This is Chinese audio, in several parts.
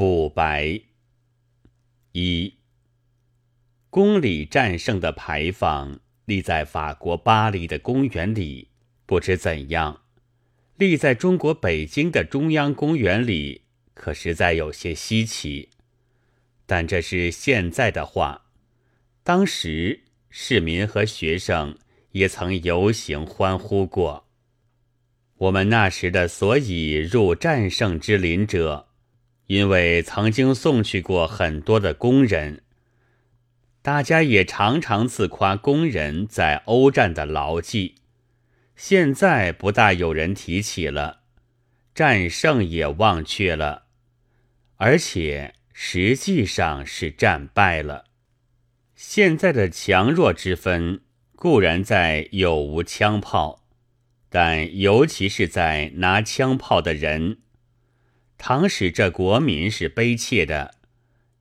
补白一公里战胜的牌坊立在法国巴黎的公园里，不知怎样；立在中国北京的中央公园里，可实在有些稀奇。但这是现在的话，当时市民和学生也曾游行欢呼过。我们那时的所以入战胜之林者。因为曾经送去过很多的工人，大家也常常自夸工人在欧战的牢记。现在不大有人提起了，战胜也忘却了，而且实际上是战败了。现在的强弱之分固然在有无枪炮，但尤其是在拿枪炮的人。倘使这国民是悲切的，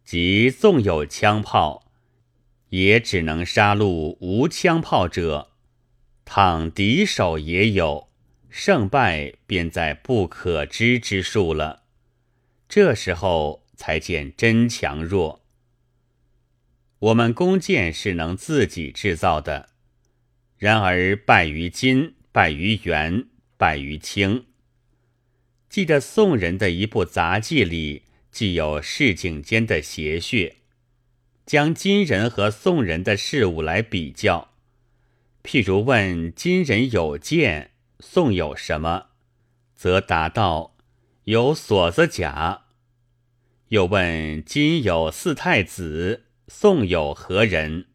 即纵有枪炮，也只能杀戮无枪炮者；倘敌手也有，胜败便在不可知之数了。这时候才见真强弱。我们弓箭是能自己制造的，然而败于金，败于元，败于清。记得宋人的一部杂记里，既有市井间的邪谑，将金人和宋人的事物来比较。譬如问金人有剑，宋有什么，则答道有锁子甲；又问金有四太子，宋有何人，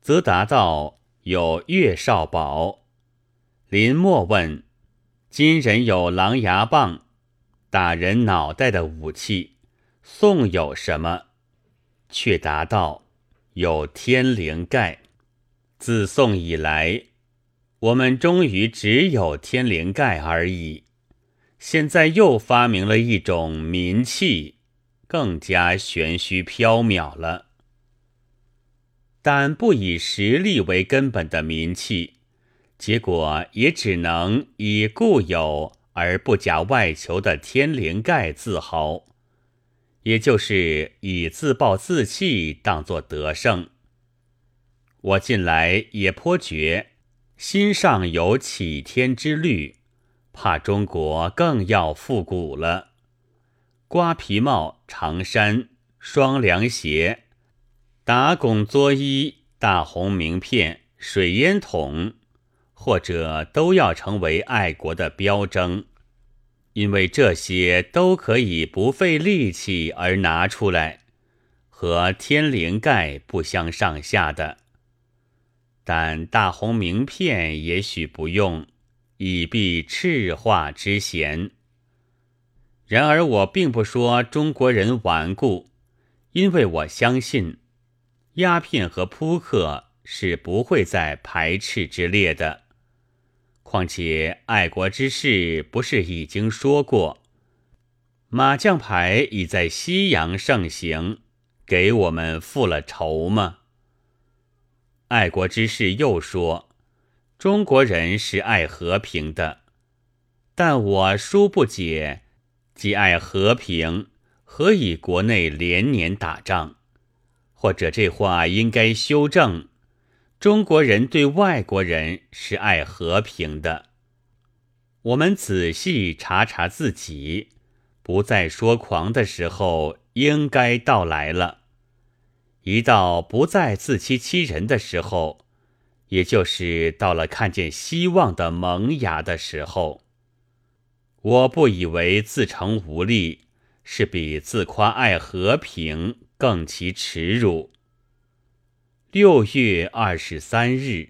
则答道有岳少保。林默问金人有狼牙棒。打人脑袋的武器，宋有什么？却答道有天灵盖。自宋以来，我们终于只有天灵盖而已。现在又发明了一种民器，更加玄虚缥缈了。但不以实力为根本的民器，结果也只能以固有。而不假外求的天灵盖自豪，也就是以自暴自弃当作得胜。我近来也颇觉心上有启天之虑，怕中国更要复古了。瓜皮帽、长衫、双凉鞋、打拱作衣、大红名片、水烟筒。或者都要成为爱国的标征，因为这些都可以不费力气而拿出来，和天灵盖不相上下的。但大红名片也许不用，以避赤化之嫌。然而我并不说中国人顽固，因为我相信，鸦片和扑克是不会在排斥之列的。况且爱国之事不是已经说过，麻将牌已在西洋盛行，给我们复了仇吗？爱国之事又说，中国人是爱和平的，但我殊不解，既爱和平，何以国内连年打仗？或者这话应该修正。中国人对外国人是爱和平的。我们仔细查查自己，不再说狂的时候应该到来了。一到不再自欺欺人的时候，也就是到了看见希望的萌芽的时候。我不以为自成无力，是比自夸爱和平更其耻辱。六月二十三日。